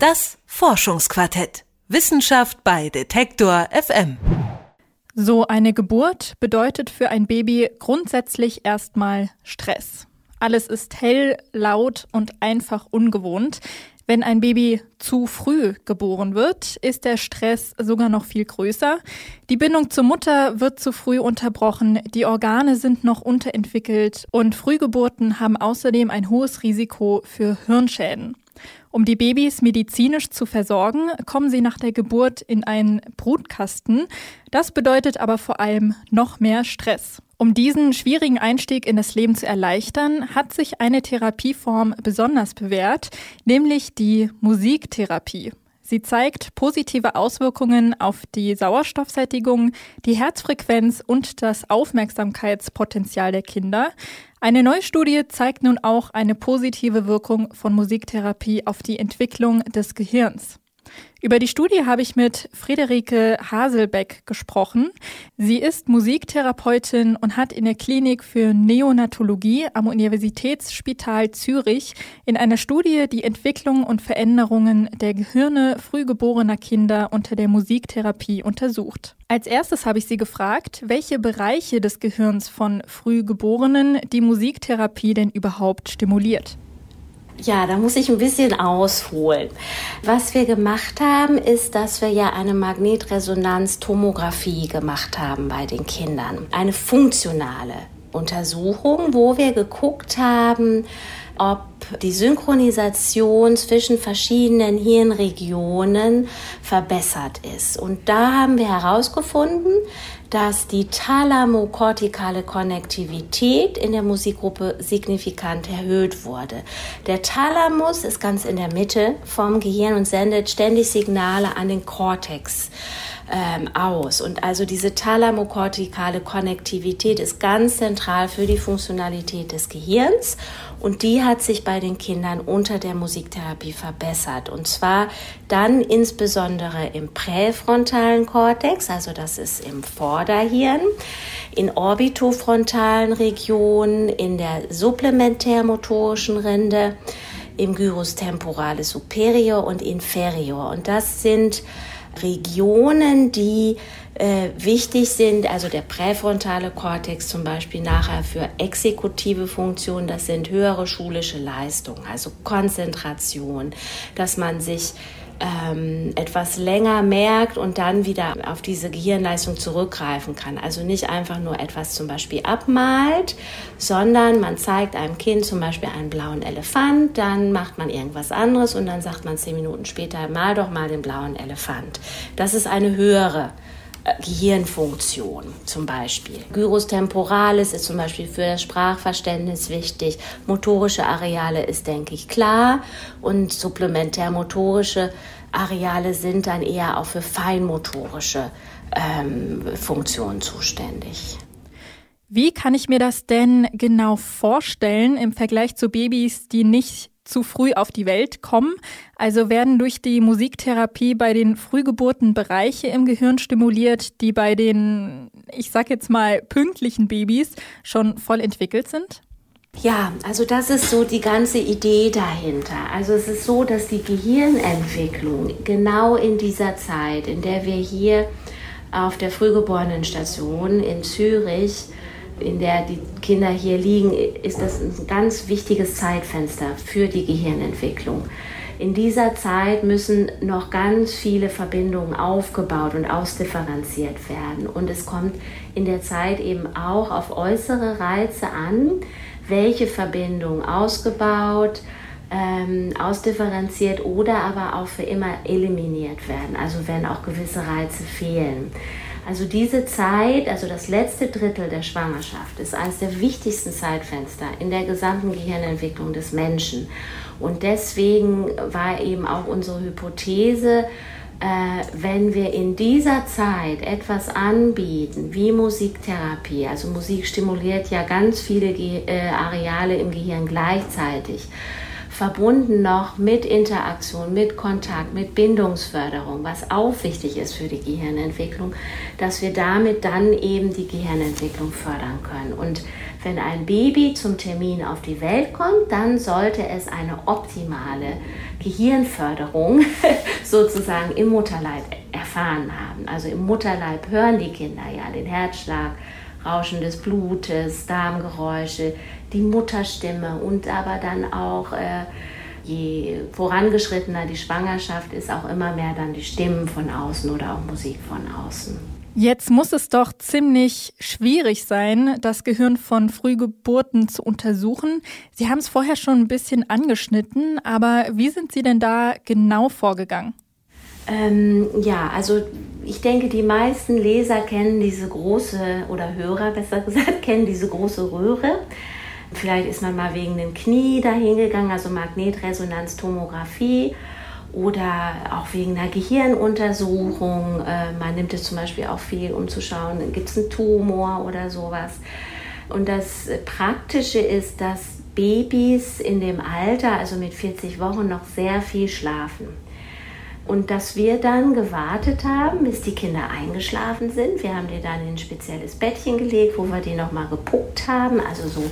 Das Forschungsquartett. Wissenschaft bei Detektor FM. So eine Geburt bedeutet für ein Baby grundsätzlich erstmal Stress. Alles ist hell, laut und einfach ungewohnt. Wenn ein Baby zu früh geboren wird, ist der Stress sogar noch viel größer. Die Bindung zur Mutter wird zu früh unterbrochen, die Organe sind noch unterentwickelt und Frühgeburten haben außerdem ein hohes Risiko für Hirnschäden. Um die Babys medizinisch zu versorgen, kommen sie nach der Geburt in einen Brutkasten. Das bedeutet aber vor allem noch mehr Stress. Um diesen schwierigen Einstieg in das Leben zu erleichtern, hat sich eine Therapieform besonders bewährt, nämlich die Musiktherapie. Sie zeigt positive Auswirkungen auf die Sauerstoffsättigung, die Herzfrequenz und das Aufmerksamkeitspotenzial der Kinder. Eine neue Studie zeigt nun auch eine positive Wirkung von Musiktherapie auf die Entwicklung des Gehirns. Über die Studie habe ich mit Friederike Haselbeck gesprochen. Sie ist Musiktherapeutin und hat in der Klinik für Neonatologie am Universitätsspital Zürich in einer Studie die Entwicklung und Veränderungen der Gehirne frühgeborener Kinder unter der Musiktherapie untersucht. Als erstes habe ich sie gefragt, welche Bereiche des Gehirns von Frühgeborenen die Musiktherapie denn überhaupt stimuliert. Ja, da muss ich ein bisschen ausholen. Was wir gemacht haben, ist, dass wir ja eine Magnetresonanztomographie gemacht haben bei den Kindern. Eine funktionale Untersuchung, wo wir geguckt haben, ob die Synchronisation zwischen verschiedenen Hirnregionen verbessert ist. Und da haben wir herausgefunden, dass die thalamokortikale Konnektivität in der Musikgruppe signifikant erhöht wurde. Der Thalamus ist ganz in der Mitte vom Gehirn und sendet ständig Signale an den Kortex ähm, aus. Und also diese thalamokortikale Konnektivität ist ganz zentral für die Funktionalität des Gehirns. Und die hat sich bei den Kindern unter der Musiktherapie verbessert. Und zwar dann insbesondere im präfrontalen Kortex, also das ist im Vorderhirn, in orbitofrontalen Regionen, in der supplementärmotorischen Rinde, im Gyrus temporalis superior und inferior. Und das sind Regionen, die äh, wichtig sind, also der präfrontale Kortex zum Beispiel nachher für exekutive Funktionen, das sind höhere schulische Leistungen, also Konzentration, dass man sich ähm, etwas länger merkt und dann wieder auf diese Gehirnleistung zurückgreifen kann. Also nicht einfach nur etwas zum Beispiel abmalt, sondern man zeigt einem Kind zum Beispiel einen blauen Elefant, dann macht man irgendwas anderes und dann sagt man zehn Minuten später, mal doch mal den blauen Elefant. Das ist eine höhere Gehirnfunktion zum Beispiel. Gyrus temporalis ist zum Beispiel für das Sprachverständnis wichtig. Motorische Areale ist, denke ich, klar. Und supplementärmotorische Areale sind dann eher auch für feinmotorische ähm, Funktionen zuständig. Wie kann ich mir das denn genau vorstellen im Vergleich zu Babys, die nicht zu früh auf die Welt kommen. Also werden durch die Musiktherapie bei den Frühgeburten Bereiche im Gehirn stimuliert, die bei den, ich sag jetzt mal, pünktlichen Babys schon voll entwickelt sind? Ja, also das ist so die ganze Idee dahinter. Also es ist so, dass die Gehirnentwicklung genau in dieser Zeit, in der wir hier auf der Frühgeborenenstation in Zürich in der die Kinder hier liegen, ist das ein ganz wichtiges Zeitfenster für die Gehirnentwicklung. In dieser Zeit müssen noch ganz viele Verbindungen aufgebaut und ausdifferenziert werden. Und es kommt in der Zeit eben auch auf äußere Reize an, welche Verbindungen ausgebaut, ähm, ausdifferenziert oder aber auch für immer eliminiert werden. Also wenn auch gewisse Reize fehlen. Also diese Zeit, also das letzte Drittel der Schwangerschaft, ist eines der wichtigsten Zeitfenster in der gesamten Gehirnentwicklung des Menschen. Und deswegen war eben auch unsere Hypothese, äh, wenn wir in dieser Zeit etwas anbieten, wie Musiktherapie, also Musik stimuliert ja ganz viele Ge äh, Areale im Gehirn gleichzeitig, verbunden noch mit Interaktion, mit Kontakt, mit Bindungsförderung, was auch wichtig ist für die Gehirnentwicklung, dass wir damit dann eben die Gehirnentwicklung fördern können. Und wenn ein Baby zum Termin auf die Welt kommt, dann sollte es eine optimale Gehirnförderung sozusagen im Mutterleib erfahren haben. Also im Mutterleib hören die Kinder ja den Herzschlag, Rauschen des Blutes, Darmgeräusche, die Mutterstimme und aber dann auch, äh, je vorangeschrittener die Schwangerschaft ist, auch immer mehr dann die Stimmen von außen oder auch Musik von außen. Jetzt muss es doch ziemlich schwierig sein, das Gehirn von Frühgeburten zu untersuchen. Sie haben es vorher schon ein bisschen angeschnitten, aber wie sind Sie denn da genau vorgegangen? Ähm, ja, also ich denke, die meisten Leser kennen diese große, oder Hörer besser gesagt, kennen diese große Röhre. Vielleicht ist man mal wegen dem Knie dahingegangen, also Magnetresonanztomographie oder auch wegen einer Gehirnuntersuchung. Äh, man nimmt es zum Beispiel auch viel, um zu schauen, gibt es einen Tumor oder sowas. Und das Praktische ist, dass Babys in dem Alter, also mit 40 Wochen, noch sehr viel schlafen. Und dass wir dann gewartet haben, bis die Kinder eingeschlafen sind. Wir haben die dann in ein spezielles Bettchen gelegt, wo wir die nochmal gepuckt haben, also so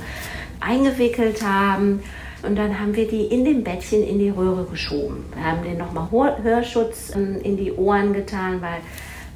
eingewickelt haben und dann haben wir die in dem Bettchen in die Röhre geschoben. Wir haben den nochmal Hörschutz ähm, in die Ohren getan, weil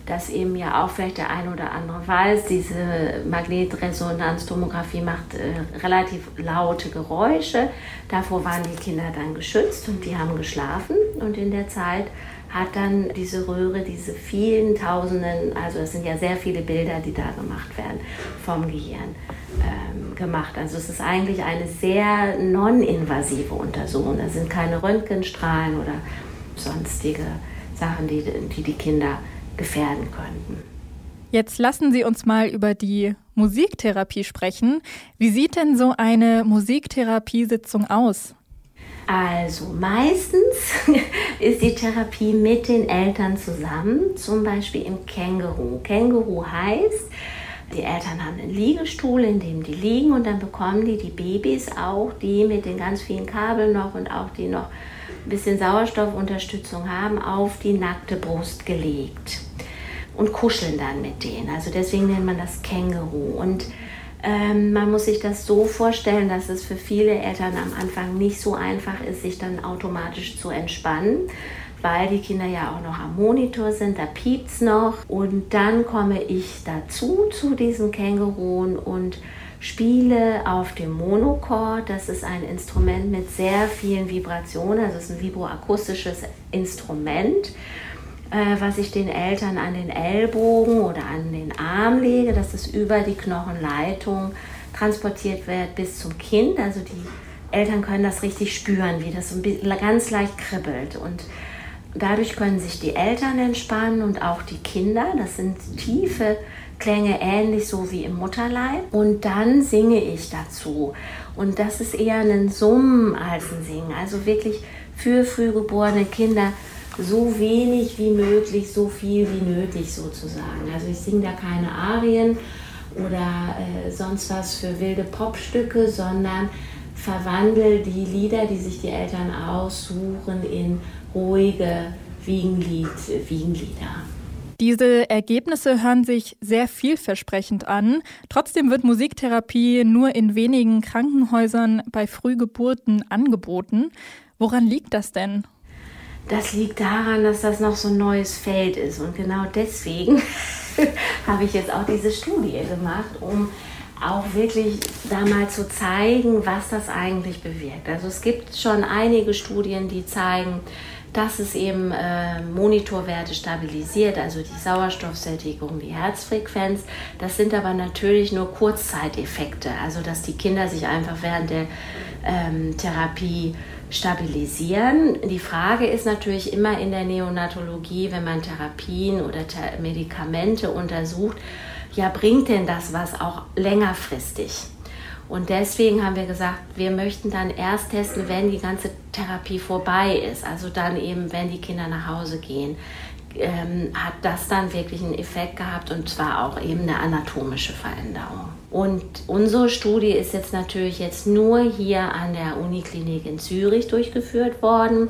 das eben ja auch vielleicht der eine oder andere weiß, diese Magnetresonanztomographie macht äh, relativ laute Geräusche. Davor waren die Kinder dann geschützt und die haben geschlafen und in der Zeit hat dann diese Röhre diese vielen Tausenden, also es sind ja sehr viele Bilder, die da gemacht werden vom Gehirn ähm, gemacht. Also es ist eigentlich eine sehr non-invasive Untersuchung. Da sind keine Röntgenstrahlen oder sonstige Sachen, die die, die Kinder gefährden könnten. Jetzt lassen Sie uns mal über die Musiktherapie sprechen. Wie sieht denn so eine Musiktherapiesitzung aus? Also meistens ist die Therapie mit den Eltern zusammen, zum Beispiel im Känguru. Känguru heißt, die Eltern haben einen Liegestuhl, in dem die liegen und dann bekommen die die Babys auch, die mit den ganz vielen Kabeln noch und auch die noch ein bisschen Sauerstoffunterstützung haben, auf die nackte Brust gelegt und kuscheln dann mit denen. Also deswegen nennt man das Känguru. Und ähm, man muss sich das so vorstellen, dass es für viele Eltern am Anfang nicht so einfach ist, sich dann automatisch zu entspannen weil die Kinder ja auch noch am Monitor sind, da piept es noch. Und dann komme ich dazu, zu diesen Känguruen und spiele auf dem Monochord. Das ist ein Instrument mit sehr vielen Vibrationen, also es ist ein vibroakustisches Instrument, äh, was ich den Eltern an den Ellbogen oder an den Arm lege, dass es über die Knochenleitung transportiert wird bis zum Kind. Also die Eltern können das richtig spüren, wie das so ganz leicht kribbelt. Und Dadurch können sich die Eltern entspannen und auch die Kinder. Das sind tiefe Klänge, ähnlich so wie im Mutterleib. Und dann singe ich dazu. Und das ist eher ein Summen als ein Singen. Also wirklich für frühgeborene Kinder so wenig wie möglich, so viel wie nötig sozusagen. Also ich singe da keine Arien oder äh, sonst was für wilde Popstücke, sondern verwandle die Lieder, die sich die Eltern aussuchen, in ruhige Wiegenlied, Wiegenlieder. Diese Ergebnisse hören sich sehr vielversprechend an. Trotzdem wird Musiktherapie nur in wenigen Krankenhäusern bei Frühgeburten angeboten. Woran liegt das denn? Das liegt daran, dass das noch so ein neues Feld ist. Und genau deswegen habe ich jetzt auch diese Studie gemacht, um auch wirklich da mal zu zeigen, was das eigentlich bewirkt. Also es gibt schon einige Studien, die zeigen, dass es eben äh, Monitorwerte stabilisiert, also die Sauerstoffsättigung, die Herzfrequenz. Das sind aber natürlich nur Kurzzeiteffekte, also dass die Kinder sich einfach während der ähm, Therapie stabilisieren. Die Frage ist natürlich immer in der Neonatologie, wenn man Therapien oder Medikamente untersucht, ja, bringt denn das was auch längerfristig? Und deswegen haben wir gesagt, wir möchten dann erst testen, wenn die ganze Therapie vorbei ist. Also dann eben, wenn die Kinder nach Hause gehen, ähm, hat das dann wirklich einen Effekt gehabt und zwar auch eben eine anatomische Veränderung. Und unsere Studie ist jetzt natürlich jetzt nur hier an der Uniklinik in Zürich durchgeführt worden,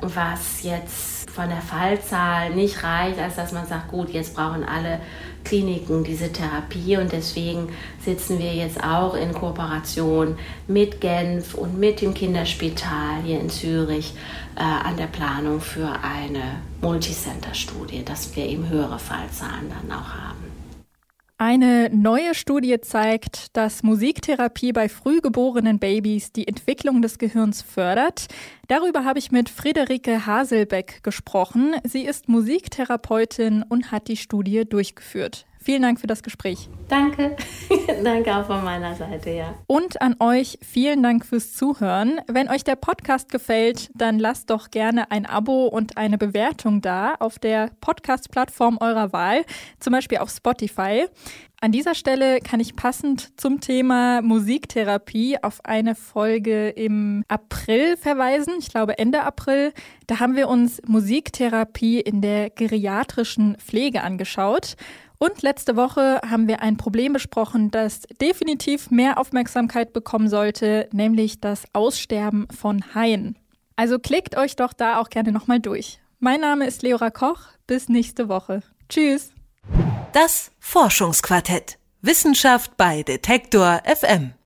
was jetzt von der Fallzahl nicht reicht, als dass man sagt, gut, jetzt brauchen alle Kliniken diese Therapie und deswegen sitzen wir jetzt auch in Kooperation mit Genf und mit dem Kinderspital hier in Zürich äh, an der Planung für eine Multicenter-Studie, dass wir eben höhere Fallzahlen dann auch haben. Eine neue Studie zeigt, dass Musiktherapie bei frühgeborenen Babys die Entwicklung des Gehirns fördert. Darüber habe ich mit Friederike Haselbeck gesprochen. Sie ist Musiktherapeutin und hat die Studie durchgeführt. Vielen Dank für das Gespräch. Danke. Danke auch von meiner Seite, ja. Und an euch vielen Dank fürs Zuhören. Wenn euch der Podcast gefällt, dann lasst doch gerne ein Abo und eine Bewertung da auf der Podcast-Plattform eurer Wahl, zum Beispiel auf Spotify. An dieser Stelle kann ich passend zum Thema Musiktherapie auf eine Folge im April verweisen, ich glaube Ende April. Da haben wir uns Musiktherapie in der geriatrischen Pflege angeschaut. Und letzte Woche haben wir ein Problem besprochen, das definitiv mehr Aufmerksamkeit bekommen sollte, nämlich das Aussterben von Haien. Also klickt euch doch da auch gerne nochmal durch. Mein Name ist Leora Koch. Bis nächste Woche. Tschüss. Das Forschungsquartett. Wissenschaft bei Detektor FM.